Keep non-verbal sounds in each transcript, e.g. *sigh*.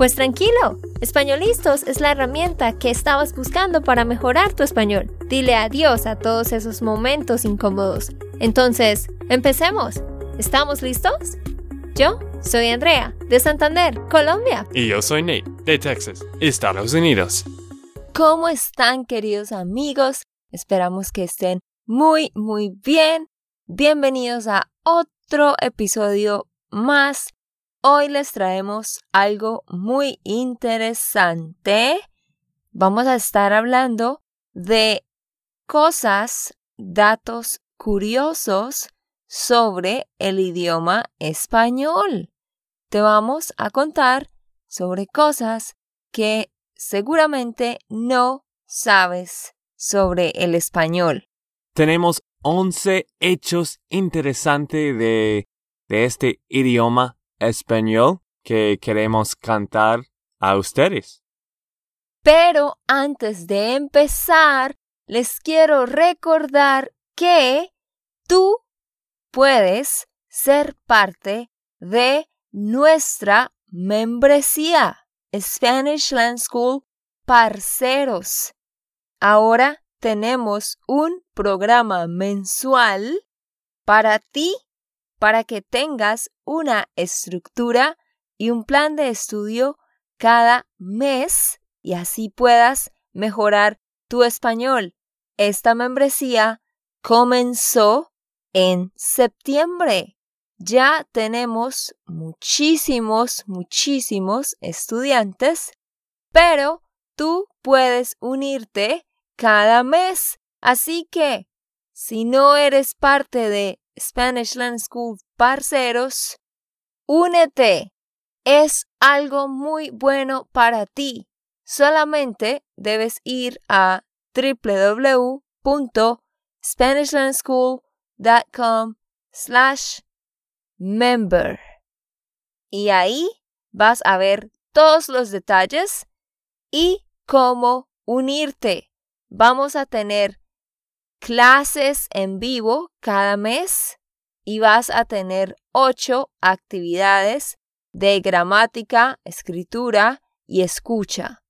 Pues tranquilo, Españolistos es la herramienta que estabas buscando para mejorar tu español. Dile adiós a todos esos momentos incómodos. Entonces, empecemos. ¿Estamos listos? Yo soy Andrea, de Santander, Colombia. Y yo soy Nate, de Texas, Estados Unidos. ¿Cómo están queridos amigos? Esperamos que estén muy, muy bien. Bienvenidos a otro episodio más Hoy les traemos algo muy interesante. Vamos a estar hablando de cosas, datos curiosos sobre el idioma español. Te vamos a contar sobre cosas que seguramente no sabes sobre el español. Tenemos 11 hechos interesantes de, de este idioma español que queremos cantar a ustedes. Pero antes de empezar, les quiero recordar que tú puedes ser parte de nuestra membresía Spanish Land School Parceros. Ahora tenemos un programa mensual para ti para que tengas una estructura y un plan de estudio cada mes y así puedas mejorar tu español. Esta membresía comenzó en septiembre. Ya tenemos muchísimos, muchísimos estudiantes, pero tú puedes unirte cada mes. Así que, si no eres parte de Spanish Land School Parceros, únete. Es algo muy bueno para ti. Solamente debes ir a www.spanishlandschool.com slash member. Y ahí vas a ver todos los detalles y cómo unirte. Vamos a tener clases en vivo cada mes y vas a tener ocho actividades de gramática, escritura y escucha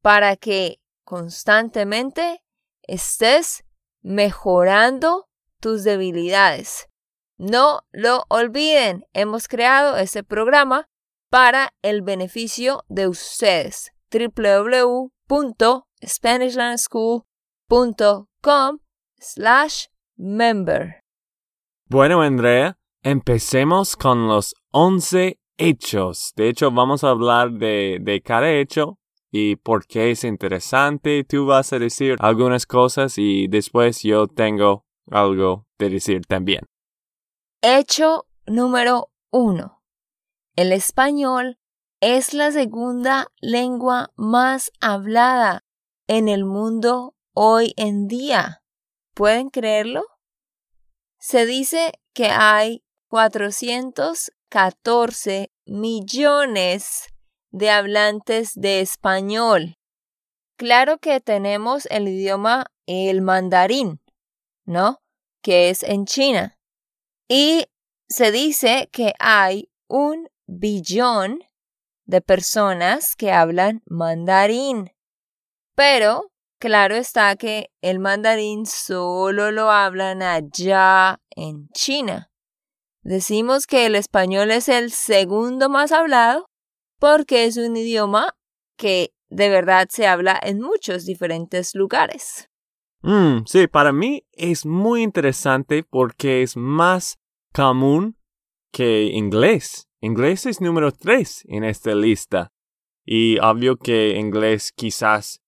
para que constantemente estés mejorando tus debilidades. No lo olviden, hemos creado este programa para el beneficio de ustedes. www.spanishlandschool.com slash member. Bueno, Andrea, empecemos con los 11 hechos. De hecho, vamos a hablar de, de cada hecho y por qué es interesante. Tú vas a decir algunas cosas y después yo tengo algo de decir también. Hecho número uno. El español es la segunda lengua más hablada en el mundo hoy en día. ¿Pueden creerlo? Se dice que hay 414 millones de hablantes de español. Claro que tenemos el idioma el mandarín, ¿no? Que es en China. Y se dice que hay un billón de personas que hablan mandarín. Pero Claro está que el mandarín solo lo hablan allá en China. Decimos que el español es el segundo más hablado porque es un idioma que de verdad se habla en muchos diferentes lugares. Mm, sí, para mí es muy interesante porque es más común que inglés. Inglés es número tres en esta lista. Y obvio que inglés quizás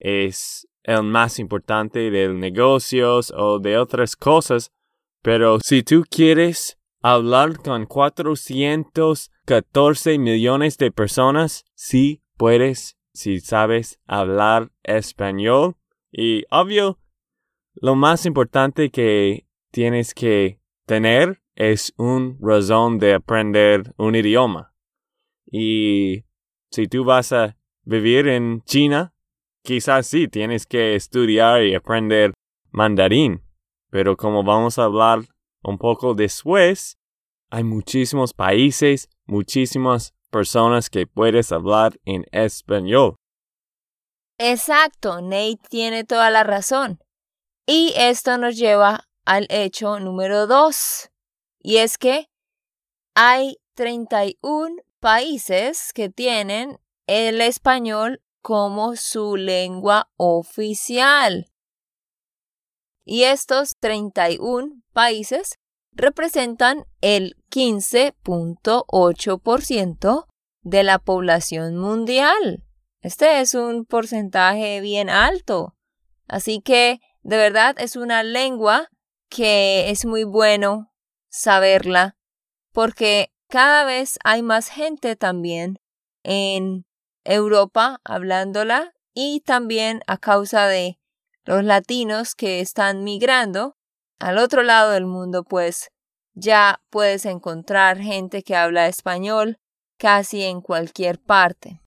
es el más importante de negocios o de otras cosas, pero si tú quieres hablar con 414 millones de personas, sí puedes si sabes hablar español. Y obvio, lo más importante que tienes que tener es un razón de aprender un idioma. Y si tú vas a vivir en China, quizás sí tienes que estudiar y aprender mandarín. Pero como vamos a hablar un poco después, hay muchísimos países, muchísimas personas que puedes hablar en español. Exacto, Nate tiene toda la razón. Y esto nos lleva al hecho número dos. Y es que hay 31 países que tienen el español como su lengua oficial. Y estos 31 países representan el 15.8% de la población mundial. Este es un porcentaje bien alto. Así que, de verdad, es una lengua que es muy bueno saberla porque cada vez hay más gente también en Europa hablándola y también a causa de los latinos que están migrando al otro lado del mundo, pues ya puedes encontrar gente que habla español casi en cualquier parte.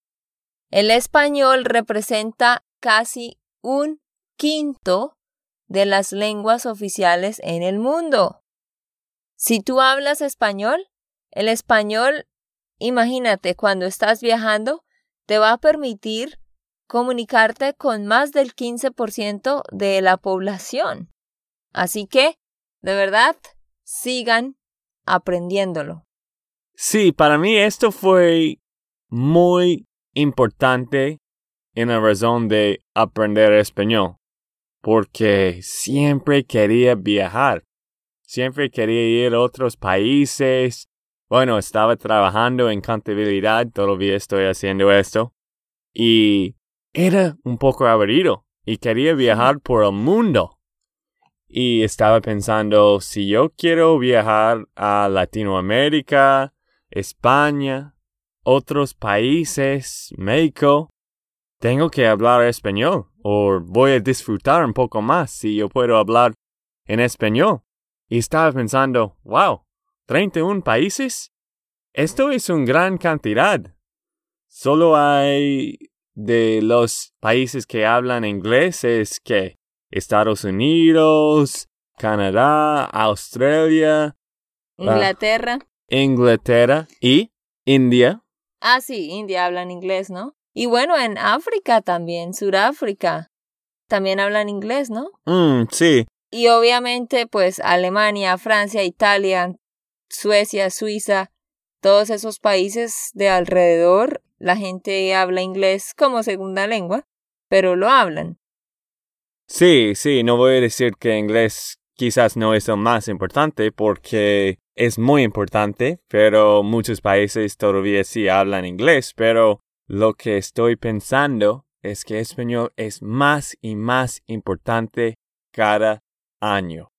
El español representa casi un quinto de las lenguas oficiales en el mundo. Si tú hablas español, el español, imagínate, cuando estás viajando, te va a permitir comunicarte con más del 15% de la población. Así que, de verdad, sigan aprendiéndolo. Sí, para mí esto fue muy importante en la razón de aprender español, porque siempre quería viajar, siempre quería ir a otros países. Bueno, estaba trabajando en contabilidad, todavía estoy haciendo esto, y era un poco aburrido y quería viajar por el mundo. Y estaba pensando, si yo quiero viajar a Latinoamérica, España, otros países, México, tengo que hablar español o voy a disfrutar un poco más si yo puedo hablar en español. Y estaba pensando, wow, 31 países. Esto es una gran cantidad. Solo hay de los países que hablan inglés es que Estados Unidos, Canadá, Australia, Inglaterra. Inglaterra y India. Ah, sí, India hablan inglés, ¿no? Y bueno, en África también, Suráfrica, también hablan inglés, ¿no? Mm, sí. Y obviamente, pues Alemania, Francia, Italia, Suecia, Suiza, todos esos países de alrededor la gente habla inglés como segunda lengua, pero lo hablan. Sí, sí, no voy a decir que inglés quizás no es el más importante porque es muy importante, pero muchos países todavía sí hablan inglés, pero lo que estoy pensando es que español es más y más importante cada año.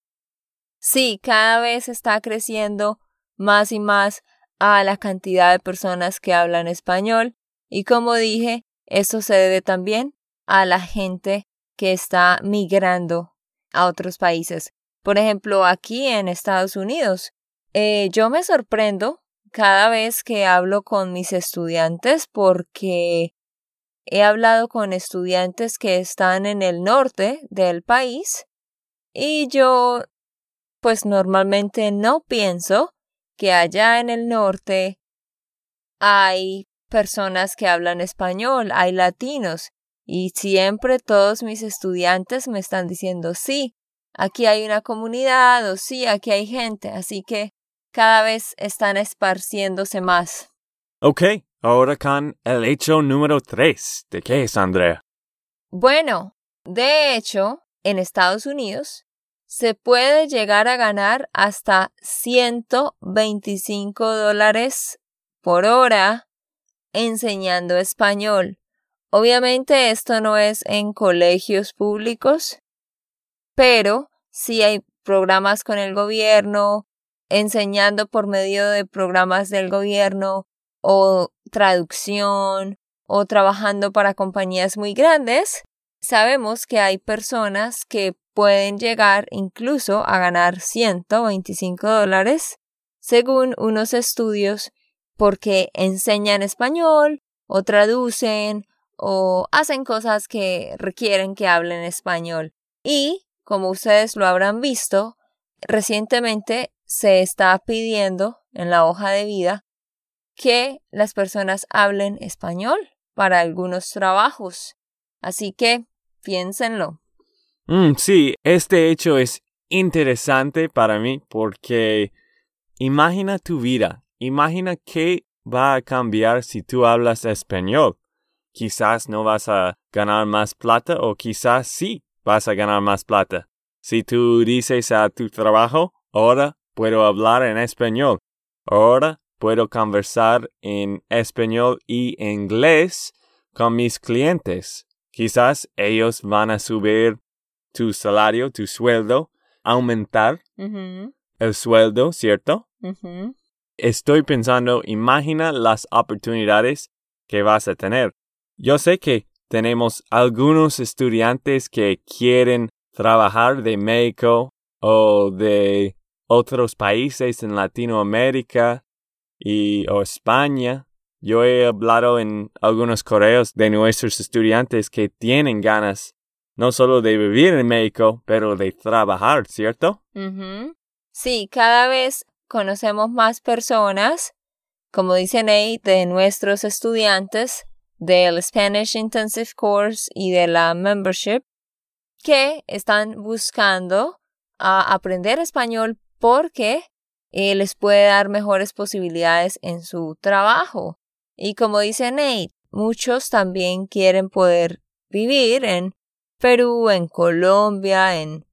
Sí, cada vez está creciendo más y más a la cantidad de personas que hablan español y como dije, eso se debe también a la gente que está migrando a otros países. Por ejemplo, aquí en Estados Unidos, eh, yo me sorprendo cada vez que hablo con mis estudiantes porque he hablado con estudiantes que están en el norte del país y yo pues normalmente no pienso que allá en el norte hay personas que hablan español, hay latinos, y siempre todos mis estudiantes me están diciendo sí, aquí hay una comunidad o sí, aquí hay gente, así que cada vez están esparciéndose más. Ok, ahora con el hecho número tres. ¿De qué es, Andrea? Bueno, de hecho, en Estados Unidos se puede llegar a ganar hasta 125 dólares por hora enseñando español. Obviamente esto no es en colegios públicos, pero sí hay programas con el gobierno, enseñando por medio de programas del gobierno o traducción o trabajando para compañías muy grandes. Sabemos que hay personas que pueden llegar incluso a ganar 125 dólares según unos estudios porque enseñan español o traducen o hacen cosas que requieren que hablen español. Y, como ustedes lo habrán visto, recientemente se está pidiendo en la hoja de vida que las personas hablen español para algunos trabajos. Así que piénsenlo. Mm, sí, este hecho es interesante para mí porque imagina tu vida, imagina qué va a cambiar si tú hablas español. Quizás no vas a ganar más plata o quizás sí vas a ganar más plata. Si tú dices a tu trabajo, ahora puedo hablar en español, ahora puedo conversar en español y inglés con mis clientes. Quizás ellos van a subir tu salario, tu sueldo, aumentar el sueldo, ¿cierto? Estoy pensando, imagina las oportunidades que vas a tener. Yo sé que tenemos algunos estudiantes que quieren trabajar de México o de otros países en Latinoamérica y o España. Yo he hablado en algunos correos de nuestros estudiantes que tienen ganas no solo de vivir en México, pero de trabajar, ¿cierto? Sí, cada vez conocemos más personas, como dice Nate, de nuestros estudiantes del Spanish Intensive Course y de la membership que están buscando aprender español porque eh, les puede dar mejores posibilidades en su trabajo. Y como dice Nate, muchos también quieren poder vivir en Perú, en Colombia, en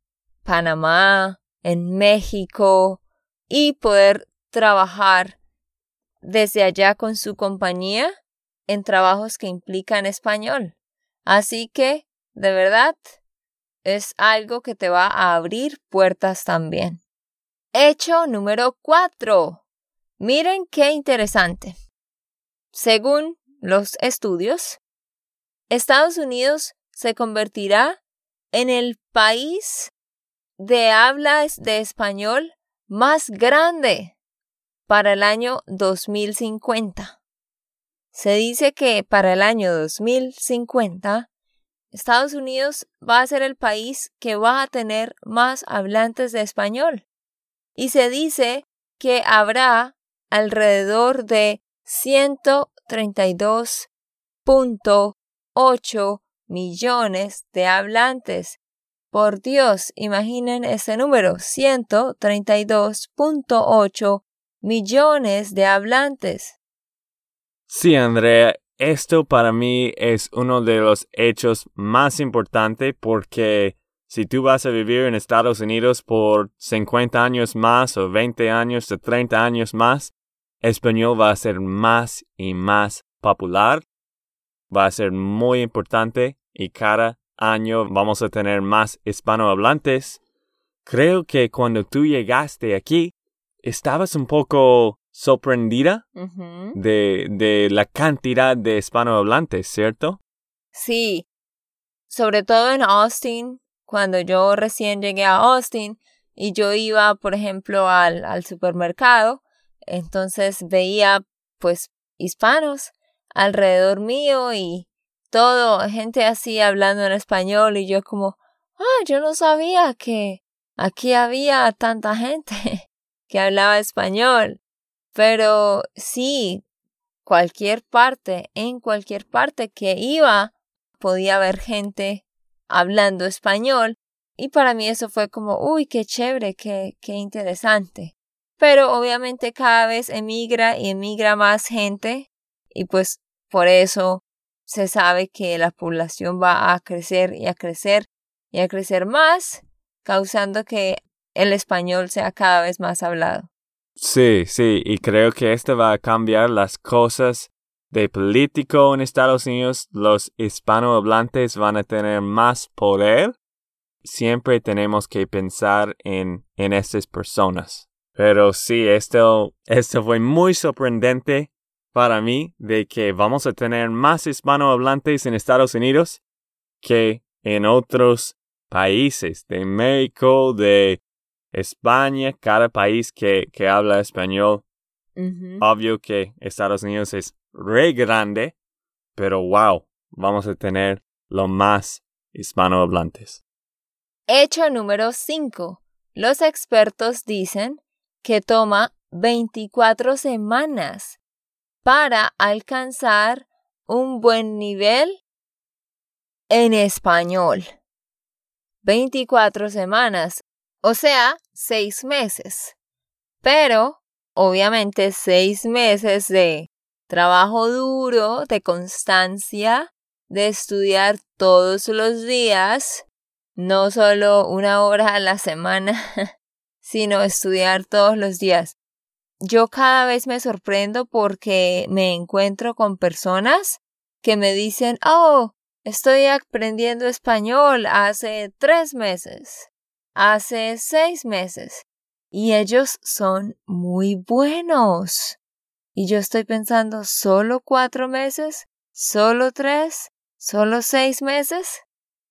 Panamá, en México y poder trabajar desde allá con su compañía en trabajos que implican español. Así que, de verdad, es algo que te va a abrir puertas también. Hecho número 4. Miren qué interesante. Según los estudios, Estados Unidos se convertirá en el país de hablas de español más grande para el año 2050. Se dice que para el año 2050 Estados Unidos va a ser el país que va a tener más hablantes de español. Y se dice que habrá alrededor de 132.8 millones de hablantes. Por Dios, imaginen ese número, 132.8 millones de hablantes. Sí, Andrea, esto para mí es uno de los hechos más importantes porque si tú vas a vivir en Estados Unidos por 50 años más o 20 años o 30 años más, español va a ser más y más popular, va a ser muy importante y cada año vamos a tener más hispanohablantes. Creo que cuando tú llegaste aquí, estabas un poco sorprendida de, de la cantidad de hispanohablantes, ¿cierto? Sí, sobre todo en Austin, cuando yo recién llegué a Austin y yo iba, por ejemplo, al, al supermercado, entonces veía pues hispanos alrededor mío y todo, gente así hablando en español y yo como, ah, yo no sabía que aquí había tanta gente *laughs* que hablaba español. Pero sí, cualquier parte, en cualquier parte que iba, podía haber gente hablando español y para mí eso fue como, uy, qué chévere, qué, qué interesante. Pero obviamente cada vez emigra y emigra más gente y pues por eso se sabe que la población va a crecer y a crecer y a crecer más, causando que el español sea cada vez más hablado. Sí, sí, y creo que esto va a cambiar las cosas de político en Estados Unidos. Los hispanohablantes van a tener más poder. Siempre tenemos que pensar en, en estas personas. Pero sí, esto, esto fue muy sorprendente para mí de que vamos a tener más hispanohablantes en Estados Unidos que en otros países, de México, de España, cada país que, que habla español. Obvio que Estados Unidos es re grande, pero wow, vamos a tener lo más hispanohablantes. Hecho número 5. Los expertos dicen que toma 24 semanas para alcanzar un buen nivel en español. 24 semanas, o sea, 6 meses. Pero, obviamente, 6 meses de trabajo duro, de constancia, de estudiar todos los días, no solo una hora a la semana, *laughs* sino estudiar todos los días. Yo cada vez me sorprendo porque me encuentro con personas que me dicen, oh, estoy aprendiendo español hace tres meses, hace seis meses, y ellos son muy buenos. Y yo estoy pensando, ¿solo cuatro meses? ¿Solo tres? ¿Solo seis meses?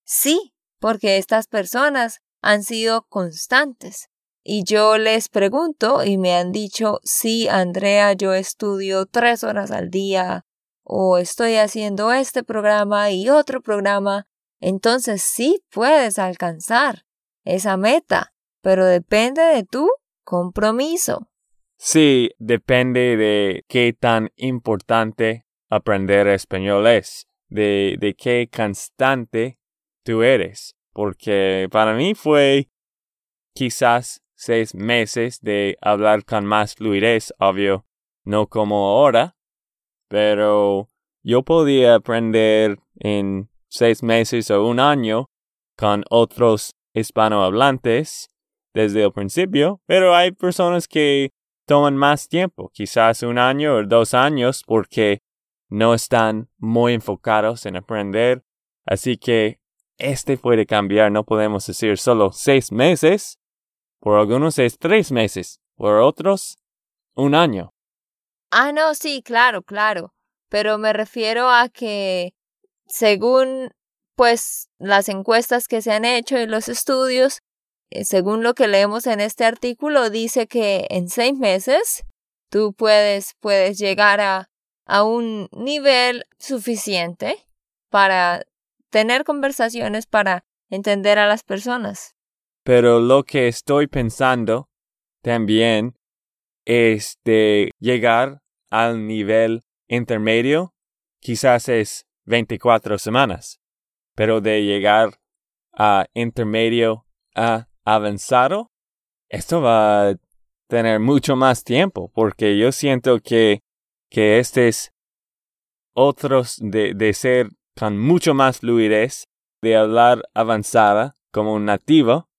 Sí, porque estas personas han sido constantes. Y yo les pregunto y me han dicho, sí, Andrea, yo estudio tres horas al día o estoy haciendo este programa y otro programa, entonces sí puedes alcanzar esa meta, pero depende de tu compromiso. Sí, depende de qué tan importante aprender español es, de, de qué constante tú eres, porque para mí fue quizás seis meses de hablar con más fluidez, obvio, no como ahora, pero yo podía aprender en seis meses o un año con otros hispanohablantes desde el principio, pero hay personas que toman más tiempo, quizás un año o dos años, porque no están muy enfocados en aprender. Así que este puede cambiar, no podemos decir solo seis meses, por algunos es tres meses, por otros un año. Ah, no, sí, claro, claro. Pero me refiero a que según pues las encuestas que se han hecho y los estudios, eh, según lo que leemos en este artículo, dice que en seis meses tú puedes, puedes llegar a, a un nivel suficiente para tener conversaciones, para entender a las personas. Pero lo que estoy pensando también es de llegar al nivel intermedio, quizás es 24 semanas, pero de llegar a intermedio a avanzado, esto va a tener mucho más tiempo, porque yo siento que, que este es otros de, de ser con mucho más fluidez, de hablar avanzada como un nativo,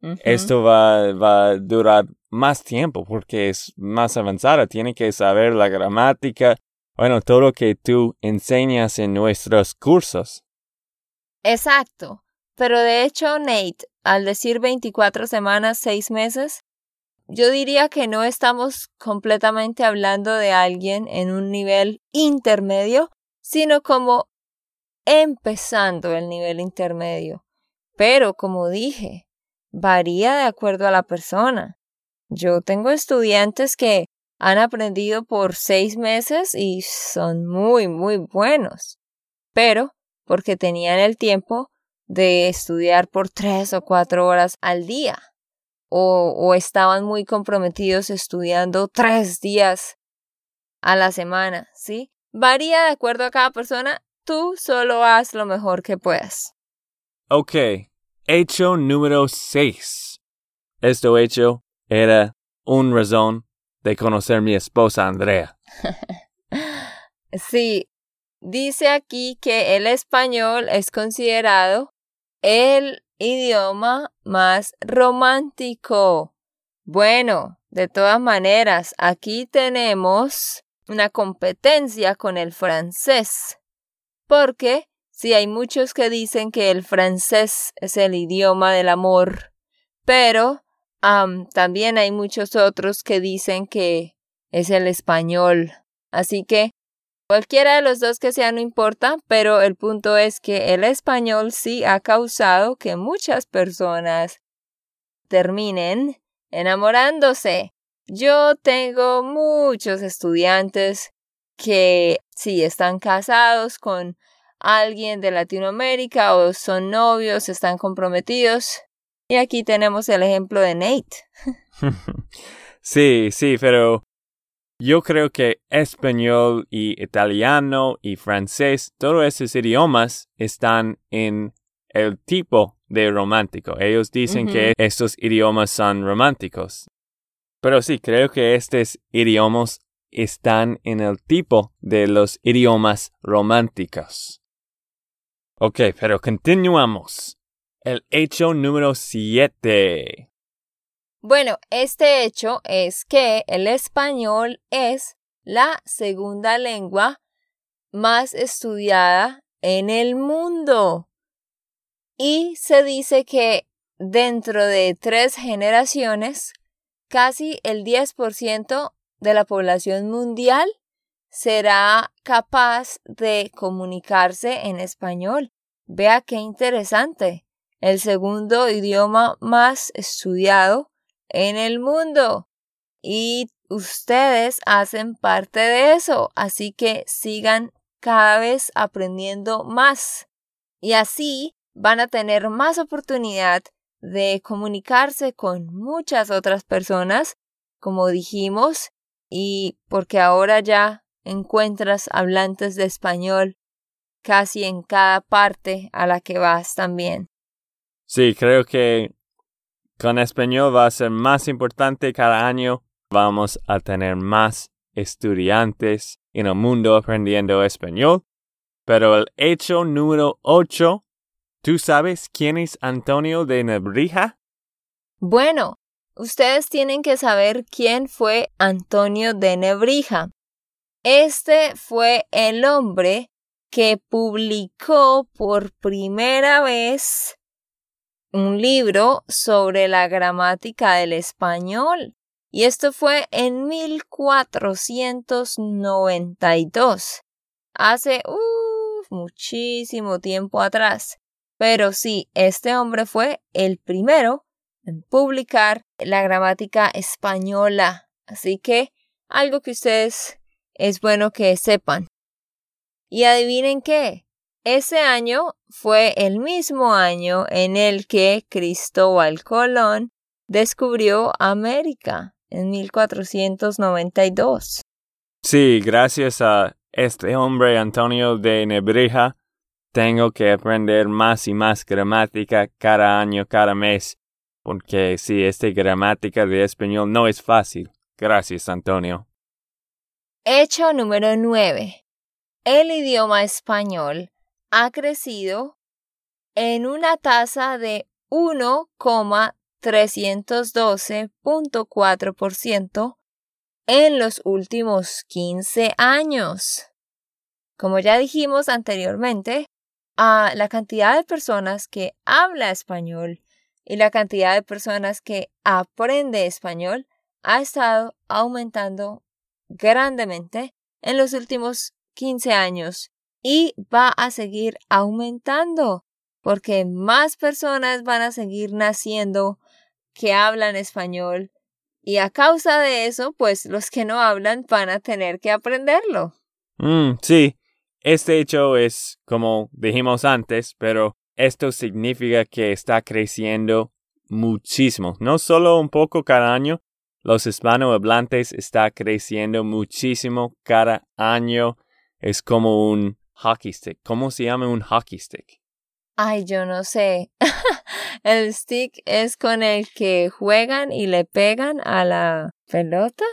esto va, va a durar más tiempo porque es más avanzada. Tiene que saber la gramática, bueno, todo lo que tú enseñas en nuestros cursos. Exacto. Pero de hecho, Nate, al decir 24 semanas, 6 meses, yo diría que no estamos completamente hablando de alguien en un nivel intermedio, sino como empezando el nivel intermedio. Pero, como dije, varía de acuerdo a la persona. Yo tengo estudiantes que han aprendido por seis meses y son muy, muy buenos, pero porque tenían el tiempo de estudiar por tres o cuatro horas al día, o, estaban muy comprometidos estudiando tres días a la semana, ¿sí? Varía de acuerdo a cada persona, tú solo haz lo mejor que puedas. Ok, hecho número seis. Esto hecho era un razón de conocer mi esposa Andrea. *laughs* sí, dice aquí que el español es considerado el idioma más romántico. Bueno, de todas maneras, aquí tenemos una competencia con el francés, porque sí hay muchos que dicen que el francés es el idioma del amor, pero también hay muchos otros que dicen que es el español. Así que Cualquiera de los dos que sea no importa, pero el punto es que el español sí ha causado que muchas personas terminen enamorándose. Yo tengo muchos estudiantes que sí están casados con alguien de Latinoamérica o son novios, están comprometidos. Y aquí tenemos el ejemplo de Nate. *laughs* sí, sí, pero yo creo que español y italiano y francés, todos esos idiomas están en el tipo de romántico. Ellos dicen que estos idiomas son románticos. Pero sí, creo que estos idiomas están en el tipo de los idiomas románticos. Ok, pero continuamos. El hecho número 7. Bueno, este hecho es que el español es la segunda lengua más estudiada en el mundo. Y se dice que dentro de tres generaciones, casi el 10% de la población mundial será capaz de comunicarse en español. Vea qué interesante. El segundo idioma más estudiado en el mundo. Y ustedes hacen parte de eso, así que sigan cada vez aprendiendo más. Y así van a tener más oportunidad de comunicarse con muchas otras personas, como dijimos, y porque ahora ya encuentras hablantes de español casi en cada parte a la que vas también. Sí, creo que con español va a ser más importante cada año. Vamos a tener más estudiantes en el mundo aprendiendo español. Pero el hecho número 8, ¿tú sabes quién es Antonio de Nebrija? Bueno, ustedes tienen que saber quién fue Antonio de Nebrija. Este fue el hombre que publicó por primera vez un libro sobre la gramática del español. Y esto fue en 1492, hace muchísimo tiempo atrás. Pero sí, este hombre fue el primero en publicar la gramática española. Así que algo que ustedes es bueno que sepan. Y adivinen qué, ese año fue el mismo año en el que Cristóbal Colón descubrió América en 1492. Sí, gracias a este hombre Antonio de Nebrija, tengo que aprender más y más gramática cada año, cada mes, porque sí, esta gramática de español no es fácil. Gracias, Antonio. Hecho número 9. El idioma español ha crecido en una tasa de 1,312.4% en los últimos 15 años. Como ya dijimos anteriormente, a la cantidad de personas que habla español y la cantidad de personas que aprende español ha estado aumentando grandemente en los últimos 15 años y va a seguir aumentando porque más personas van a seguir naciendo que hablan español y a causa de eso, pues los que no hablan van a tener que aprenderlo. Mm, sí, este hecho es como dijimos antes, pero esto significa que está creciendo muchísimo, no solo un poco cada año, los hispanohablantes está creciendo muchísimo cada año. Es como un hockey stick. ¿Cómo se llama un hockey stick? Ay, yo no sé. *laughs* el stick es con el que juegan y le pegan a la pelota.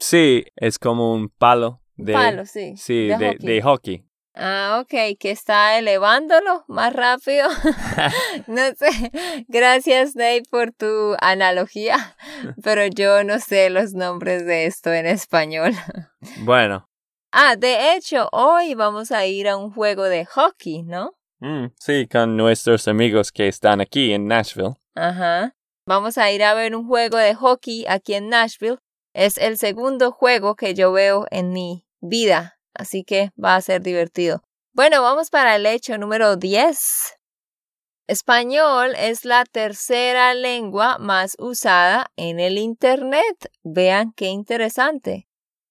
Sí, es como un palo de, palo, sí. Sí, de hockey. Ah, ok, que está elevándolo más rápido. *laughs* *laughs* no sé. Gracias, Dave, por tu analogía, *laughs* pero yo no sé los nombres de esto en español. bueno. Ah, de hecho, hoy vamos a ir a un juego de hockey, ¿no? Mm, sí, con nuestros amigos que están aquí en Nashville. Ajá. Vamos a ir a ver un juego de hockey aquí en Nashville. Es el segundo juego que yo veo en mi vida así que va a ser divertido. Bueno, vamos para el hecho número 10. Español es la tercera lengua más usada en el Internet. Vean qué interesante.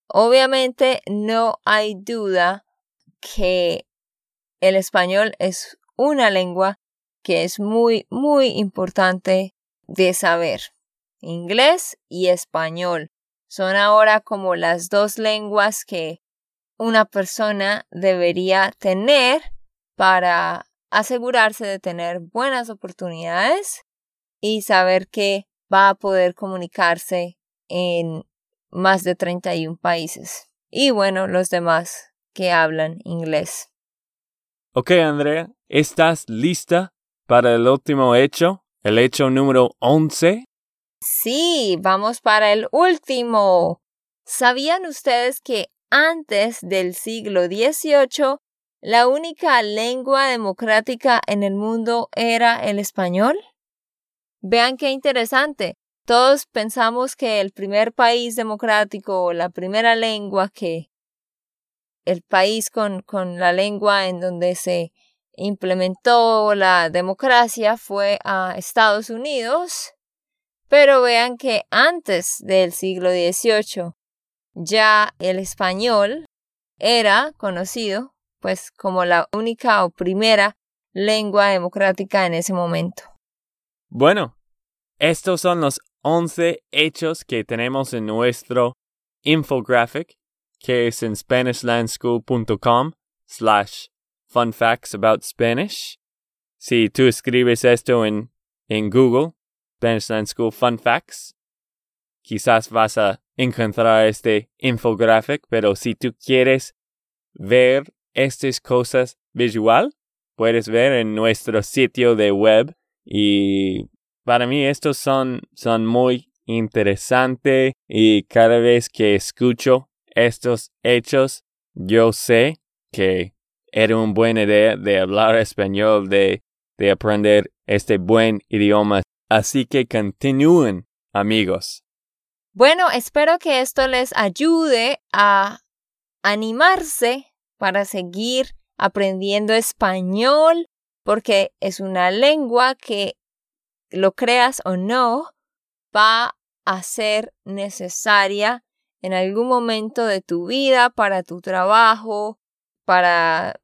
Obviamente no hay duda que el español es una lengua que es muy, muy importante de saber. Inglés y español son ahora como las dos lenguas que una persona debería tener para asegurarse de tener buenas oportunidades y saber que va a poder comunicarse en más de 31 países. Y bueno, los demás que hablan inglés. Ok, Andrea, ¿estás lista para el último hecho? El hecho número 11. Sí, vamos para el último. ¿Sabían ustedes que antes del siglo XVIII la única lengua democrática en el mundo era el español? Vean qué interesante. Todos pensamos que el primer país democrático o la primera lengua que el país con, con la lengua en donde se implementó la democracia fue a Estados Unidos, pero vean que antes del siglo XVIII ya el español era conocido pues como la única o primera lengua democrática en ese momento. Bueno, estos son los 11 hechos que tenemos en nuestro infographic, que es en SpanishLandSchool.com slash fun facts about Spanish. Si tú escribes esto en, en Google, Spanish Land School Fun Facts, quizás vas a encontrar este infographic, pero si tú quieres ver estas cosas visual, puedes ver en nuestro sitio de web y para mí estos son, son muy interesantes y cada vez que escucho estos hechos, yo sé que era una buena idea de hablar español, de, de aprender este buen idioma. Así que continúen, amigos. Bueno, espero que esto les ayude a animarse para seguir aprendiendo español, porque es una lengua que, lo creas o no, va a ser necesaria en algún momento de tu vida, para tu trabajo, para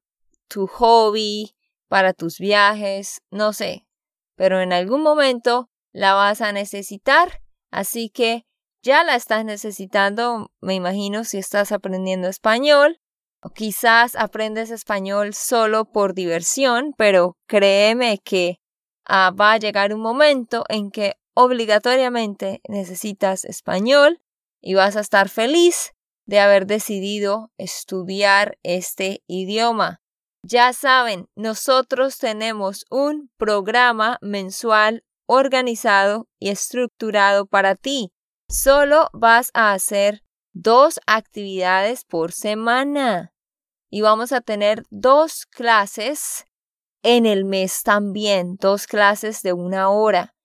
tu hobby, para tus viajes, no sé, pero en algún momento la vas a necesitar, así que ya la estás necesitando, me imagino, si estás aprendiendo español o quizás aprendes español solo por diversión, pero créeme que ah, va a llegar un momento en que obligatoriamente necesitas español y vas a estar feliz de haber decidido estudiar este idioma. Ya saben, nosotros tenemos un programa mensual organizado y estructurado para ti. Solo vas a hacer dos actividades por semana y vamos a tener dos clases en el mes también, dos clases de una hora.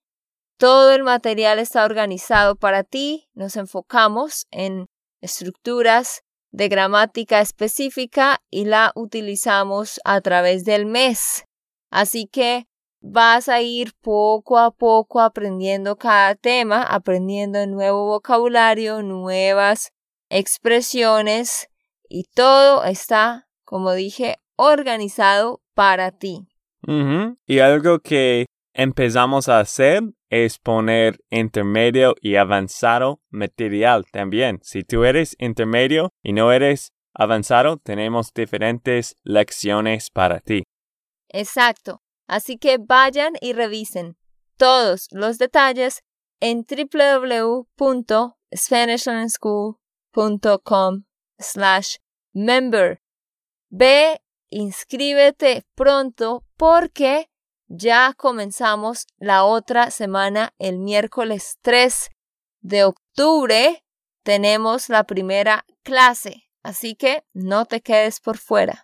Todo el material está organizado para ti, nos enfocamos en estructuras de gramática específica y la utilizamos a través del mes. Así que vas a ir poco a poco aprendiendo cada tema, aprendiendo nuevo vocabulario, nuevas expresiones y todo está, como dije, organizado para ti. Y algo que empezamos a hacer es poner intermedio y avanzado material también. Si tú eres intermedio y no eres avanzado, tenemos diferentes lecciones para ti. Exacto. Así que vayan y revisen todos los detalles en www.spanishlearningschool.com com slash member. Ve, inscríbete pronto porque ya comenzamos la otra semana, el miércoles 3 de octubre. Tenemos la primera clase, así que no te quedes por fuera.